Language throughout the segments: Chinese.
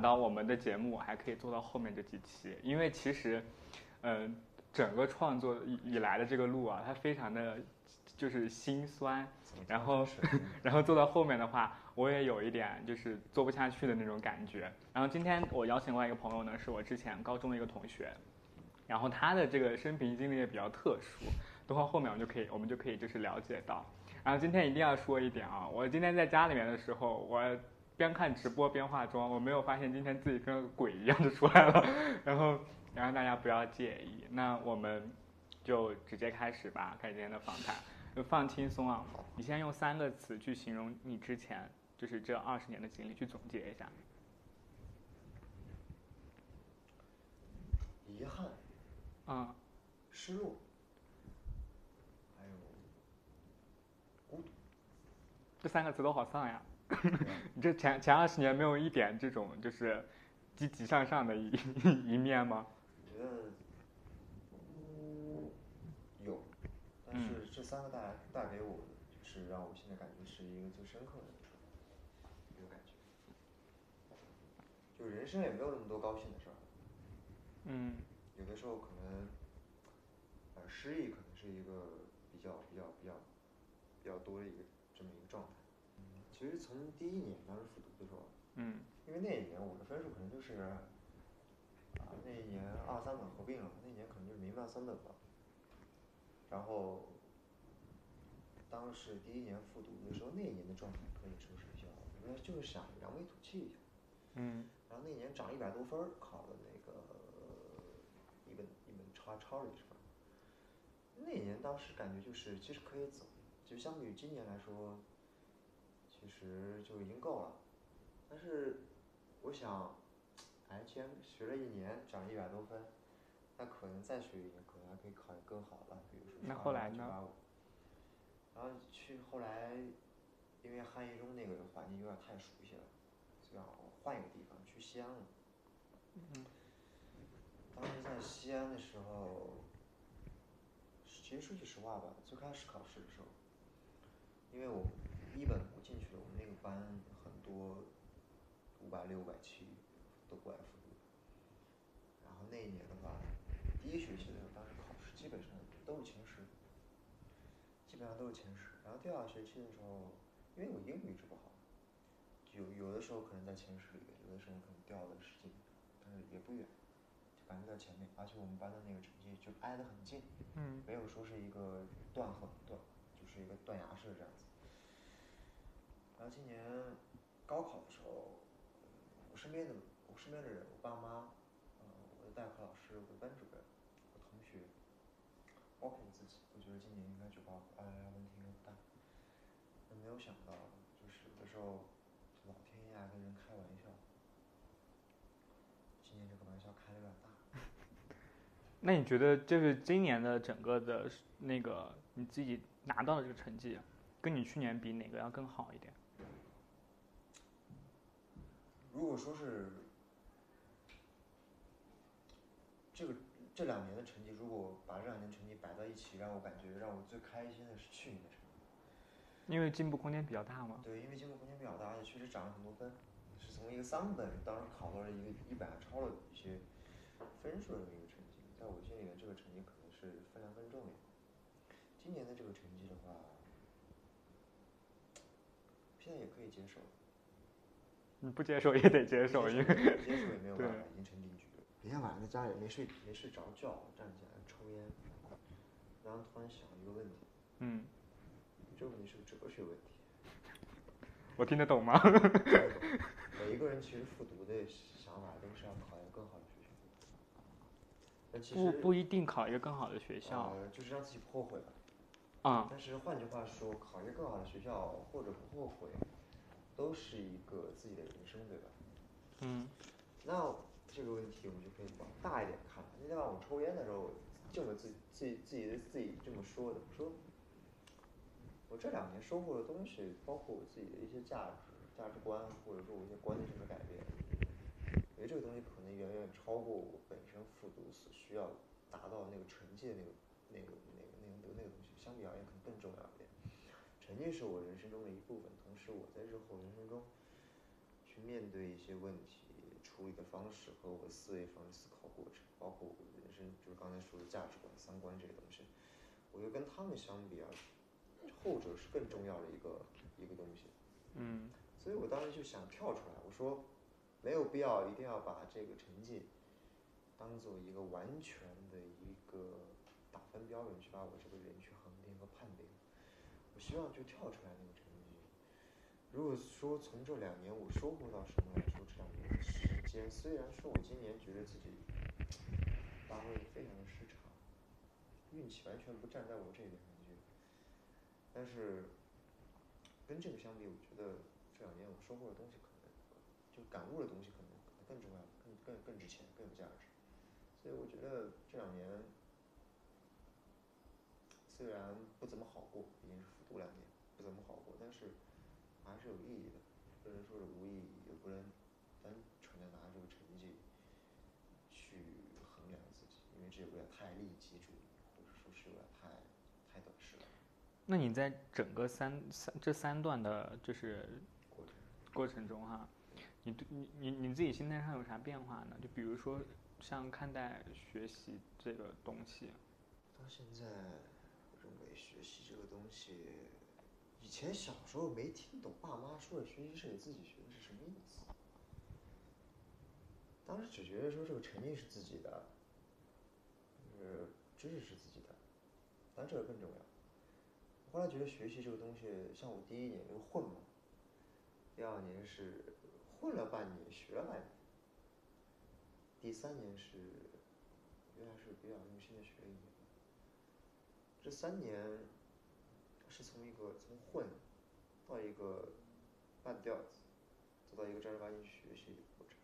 到我们的节目还可以做到后面这几期，因为其实，嗯、整个创作以以来的这个路啊，它非常的就是心酸，然后 然后做到后面的话，我也有一点就是做不下去的那种感觉。然后今天我邀请过来一个朋友呢，是我之前高中的一个同学，然后他的这个生平经历也比较特殊，等会儿后面我们就可以我们就可以就是了解到。然后今天一定要说一点啊，我今天在家里面的时候，我边看直播边化妆，我没有发现今天自己跟个鬼一样就出来了，然后然后大家不要介意。那我们就直接开始吧，开始今天的访谈，就放轻松啊。你先用三个词去形容你之前就是这二十年的经历，去总结一下。遗憾、嗯，失落，还有孤独。这三个词都好丧呀。你这前前二十年没有一点这种就是积极向上的一一面吗？我觉得，嗯，有，但是这三个带带给我的，就是让我现在感觉是一个最深刻的一个感觉。就人生也没有那么多高兴的事儿，嗯有的时候可能，呃，失意可能是一个比较比较比较比较多的一个这么一个状态。嗯，其实从第一年当时复读的时候，嗯因为那一年我的分数可能就是，啊，那一年二三本合并了，那一年可能就是民办三本吧。然后，当时第一年复读的时候，那一年的状态可以说是比较，应该就是想扬眉吐气一下。嗯然后那年涨一百多分儿，考了那个一本一本超超了一分儿。那年当时感觉就是其实可以走，就相比于今年来说，其实就已经够了。但是我想，哎，既然学了一年，涨一百多分，那可能再学一年，可能还可以考得更好了，比如说那上后来呢然后去后来，因为汉一中那个环境有点太熟悉了，就想换一个地方，去西安了。嗯当时在西安的时候，其实说句实话吧，最开始考试的时候，因为我一本我进去了，我们那个班很多五百六、百七都过来复读。然后那一年的话，第一学期的时候，当时考试基本上都是前十，基本上都是前十。然后第二学期的时候，因为我英语一直不好，有有的时候可能在前十里面，有的时候可能掉了十几，但是也不远，就感觉在前面。而且我们班的那个成绩就挨得很近，嗯没有说是一个断很断，就是一个断崖式这样子。然后今年高考的时候，我身边的我身边的人，我爸妈，呃，我的代课老师，我的班主任，我同学，包括我自己，我觉得今年应该就高考，哎，问题应该不大。但没有想到，就是有的时候老天爷跟人开玩笑，今年这个玩笑开的有点大。那你觉得就是今年的整个的那个你自己拿到的这个成绩，跟你去年比哪个要更好一点？如果说是这个这两年的成绩，如果把这两年成绩摆到一起，让我感觉让我最开心的是去年的成绩。因为进步空间比较大嘛。对，因为进步空间比较大，而且确实涨了很多分，是从一个三本，当时考到了一个一百，超了一些分数的一个成绩，在我心里面，这个成绩可能是分量更重一点。今年的这个成绩的话，现在也可以接受，你不接受也得接受，因为接受也没有办法，对已经成定局了。那天晚上在家里没睡没睡着觉，站起来抽烟，然后突然想一个问题，嗯，这个问题是个哲学问题。我听得懂吗？每一个人其实复读的想法都是要考一个更好的学校。但其实不不一定考一个更好的学校呃，就是让自己不后悔吧。啊、但是换句话说，考一个更好的学校或者不后悔，都是一个自己的人生，对吧？嗯那这个问题我们就可以往大一点看。那天晚上我抽烟的时候，这么自己自己自己的自己这么说的，我说我这两年收获的东西，包括我自己的一些价值、价值观，或者说我一些观念上的改变，我觉得这个东西可能远远超过我本身复读所需要达到那个成绩的那个那个那个那个那个东西，相比而言可能更重要成绩是我人生中的一部分，同时我在日后人生中去去面对一些问题，处理的方式和我的思维方式、思考过程，包括我的人生，就是刚才说的价值观、三观这些东西，我觉得跟他们相比啊，后者是更重要的一个一个东西。嗯所以我当时就想跳出来，我说没有必要一定要把这个成绩当做一个完全的一个打分标准去把我这个人去衡定和判定。希望就跳出来那个成绩。如果说从这两年我收获到什么来说，这两年的时间，虽然说我今年觉得自己发挥得非常的失常，运气完全不站在我这边感觉，但是跟这个相比，我觉得这两年我收获的东西可能，就感悟的东西可能更重要，更更更值钱，更有价值。所以我觉得这两年虽然不怎么好过，毕竟是读两年，不怎么好过，但是还是有意义的。不能说是无意义，也不能单纯的拿这个成绩去衡量自己，因为这有点太利己主义，或者说是有点太太短视了。那你在整个三三这三段的，就是过程过程中哈，你对你你你自己心态上有啥变化呢？就比如说像看待学习这个东西，到现在，学习这个东西，以前小时候没听懂爸妈说的学习是给自己学的是什么意思。当时只觉得说这个成绩是自己的，就是知识是自己的，但这个更重要。后来觉得学习这个东西，像我第一年就混嘛，第二年是混了半年，学了半年，第三年是原来是比较用心的学了一年。这三年是从一个从混到一个半吊子，走到一个正儿八经学习的过程。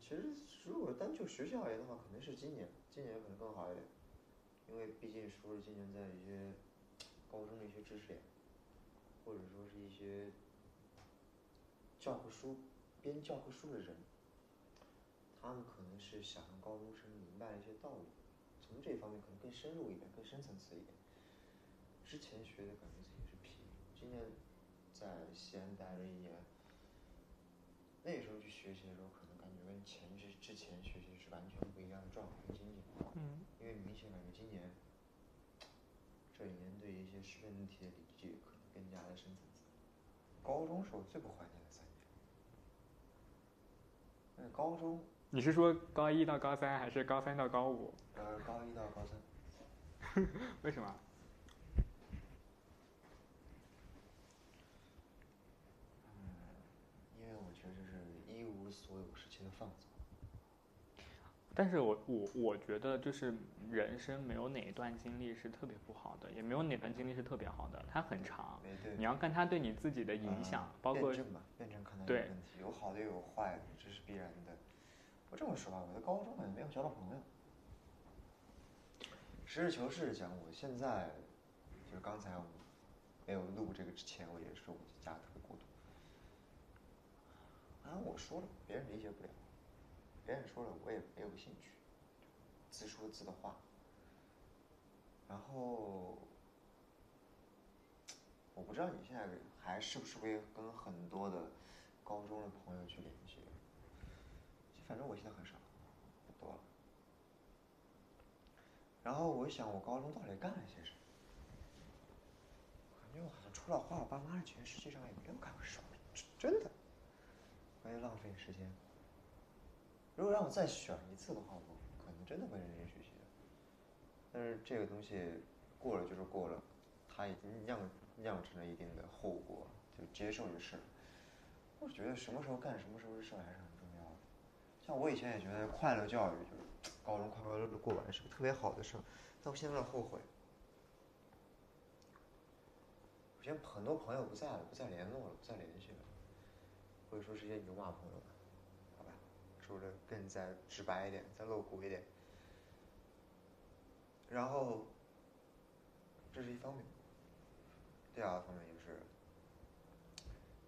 其实如果单就学习而言的话，可能是今年，今年可能更好一点，因为毕竟说是今年在一些高中的一些知识点，或者说是一些教科书编教科书的人，他们可能是想让高中生明白一些道理，从这方面可能更深入一点，更深层次一点。之前学的感觉自己是皮，今年在西安待了一年，那时候去学习的时候，可能感觉跟前之之前学习是完全不一样的状态跟心境。嗯，因为明显感觉今年这一年对一些识别问题的理解可能更加的深层次。高中是我最不怀念的三年，因为高中你是说高一到高三，还是高三到高五？呃高一到高三，为什么？因为我觉得是一无所有时期的放纵。但是我我我觉得就是人生没有哪一段经历是特别不好的，也没有哪段经历是特别好的，它很长。你要看它对你自己的影响，呃包括辩证吧，辩证看待这对个问题，有好的也有坏的，这是必然的。我这么说吧，我在高中也没有交到朋友。实事求是讲，我现在就是刚才我没有录这个之前，我也说我家特别孤独。当然我说了，别人理解不了，别人说了我也没有兴趣，自说自的话。然后我不知道你现在还是不是会跟很多的高中的朋友去联系，反正我现在很少，不多了。然后我想，我高中到底干了些什么？感觉我好像除了花我爸妈的钱，实际上也没有干过什么，真真的，关于浪费时间。如果让我再选一次的话，我可能真的会认真学习的。但是这个东西过了就是过了，它已经酿酿成了一定的后果，就接受就是了。我觉得什么时候干什么时候的事还是。像我以前也觉得快乐教育就是 高中快快乐乐过完是个特别好的事儿，但我现在有点后悔。我现在很多朋友不在了，不再联络了，不再联系了，或者说是一些牛马朋友吧，好吧，说的更再直白一点，再露骨一点。然后，这是一方面。第二个方面就是，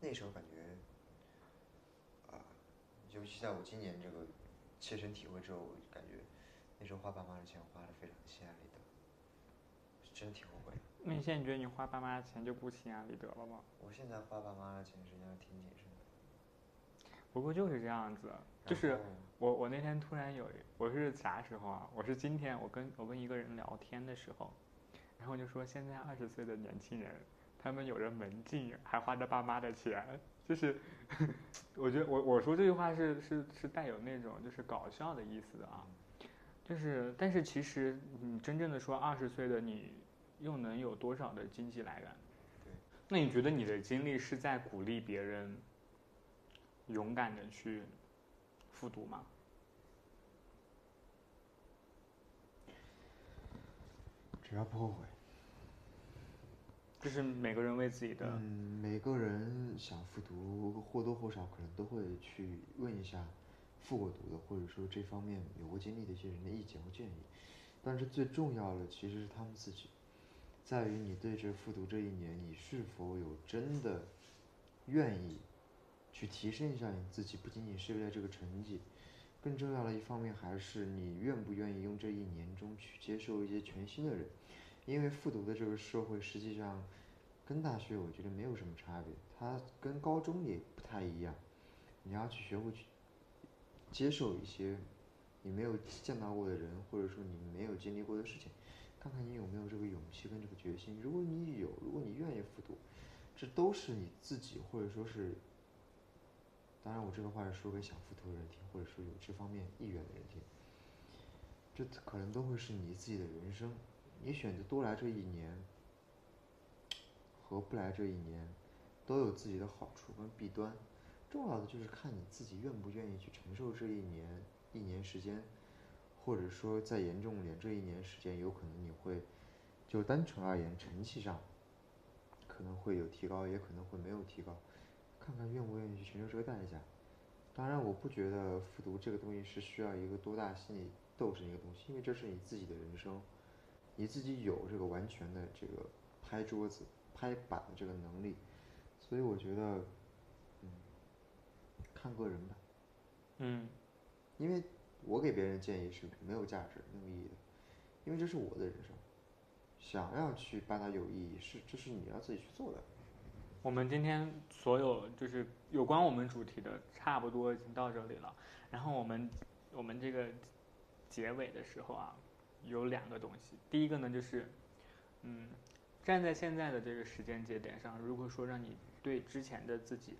那时候感觉，尤其在我今年这个切身体会之后，我就感觉那时候花爸妈的钱花的非常心安理得，是真挺后悔的。那你现在觉得你花爸妈的钱就不心安理得了吗？我现在花爸妈的钱实际上挺谨慎的，不过就是这样子，就是我我那天突然有，我是啥时候啊？我是今天我跟我跟一个人聊天的时候，然后就说现在二十岁的年轻人，他们有着门禁，还花着爸妈的钱，就是 我觉得我我说这句话是是是带有那种就是搞笑的意思的啊，就是但是其实你真正的说二十岁的你又能有多少的经济来源？对，那你觉得你的经历是在鼓励别人？勇敢的去复读吗？只要不后悔。这是每个人为自己的。嗯，每个人想复读，或多或少可能都会去问一下复过读的，或者说这方面有过经历的一些人的意见和建议。但是最重要的其实是他们自己，在于你对这复读这一年，你是否有真的愿意。去提升一下你自己，不仅仅是为了这个成绩，更重要的一方面还是你愿不愿意用这一年中去接受一些全新的人，因为复读的这个社会实际上跟大学我觉得没有什么差别，它跟高中也不太一样，你要去学会去接受一些你没有见到过的人，或者说你没有经历过的事情，看看你有没有这个勇气跟这个决心。如果你有，如果你愿意复读，这都是你自己或者说是。当然，我这个话是说给想复读的人听，或者说有这方面意愿的人听。这可能都会是你自己的人生。你选择多来这一年，和不来这一年，都有自己的好处跟弊端。重要的就是看你自己愿不愿意去承受这一年一年时间，或者说再严重点，这一年时间有可能你会，就单纯而言，成绩上可能会有提高，也可能会没有提高。看看愿不愿意去承受这个代价。当然，我不觉得复读这个东西是需要一个多大心理斗志一个东西，因为这是你自己的人生，你自己有这个完全的这个拍桌子、拍板的这个能力，所以我觉得，嗯，看个人吧。嗯，因为我给别人建议是没有价值、没有意义的，因为这是我的人生，想要去把它有意义，是这是你要自己去做的。我们今天所有就是有关我们主题的，差不多已经到这里了。然后我们我们这个结尾的时候啊，有两个东西。第一个呢，就是嗯，站在现在的这个时间节点上，如果说让你对之前的自己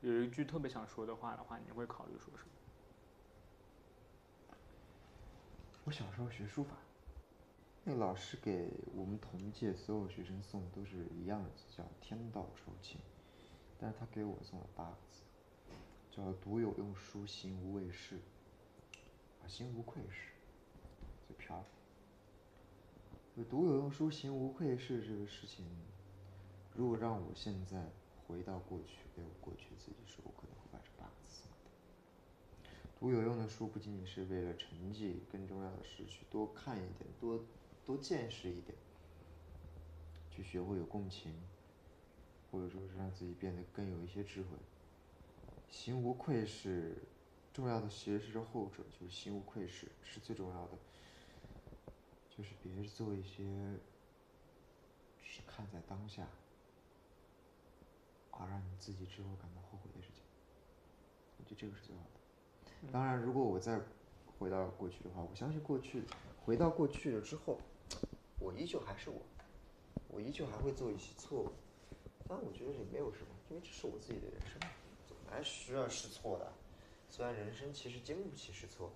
有一句特别想说的话的话，你会考虑说什么？我小时候学书法。那老师给我们同届所有学生送的都是一样的字，叫“天道酬勤”，但是他给我送了八个字，叫“独有用书，行无畏事”，啊，心无愧事，最漂亮。“读有用书，行无愧事”这个事情，如果让我现在回到过去，给我过去自己说，我可能会把这八个字。读有用的书不仅仅是为了成绩，更重要的是去多看一点，多。多见识一点，去学会有共情，或者说是让自己变得更有一些智慧。行无愧是重要的，其实是后者，就是行无愧是是最重要的，就是别做一些只看在当下，而让你自己之后感到后悔的事情。我觉得这个是最好的。当然，如果我再回到过去的话，我相信过去，回到过去了之后。我依旧还是我，我依旧还会做一些错误，但我觉得也没有什么，因为这是我自己的人生，总来需要试错的。虽然人生其实经不起试错，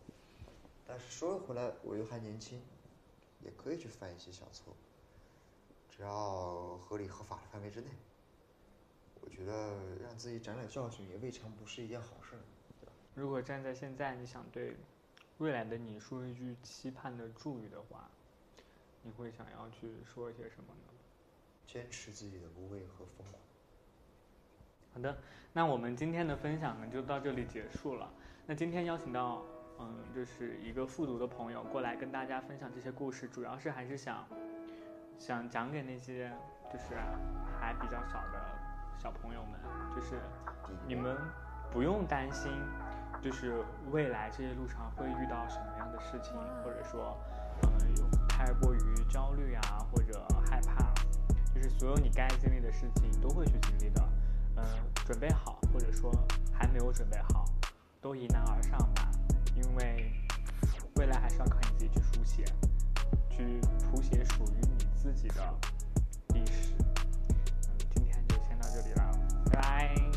但是说回来，我又还年轻，也可以去犯一些小错，只要合理合法的范围之内，我觉得让自己长点教训也未尝不是一件好事，对吧？如果站在现在，你想对未来的你说一句期盼的祝语的话。你会想要去说一些什么呢？坚持自己的无畏和疯狂。好的，那我们今天的分享呢就到这里结束了。那今天邀请到，嗯，就是一个复读的朋友过来跟大家分享这些故事，主要是还是想，想讲给那些就是还比较小的小朋友们，就是你们不用担心，就是未来这些路上会遇到什么样的事情，或者说，嗯，有。太过于焦虑啊，或者害怕，就是所有你该经历的事情都会去经历的。嗯，准备好，或者说还没有准备好，都迎难而上吧，因为未来还是要靠你自己去书写，去谱写属于你自己的历史。嗯，今天就先到这里了，拜拜。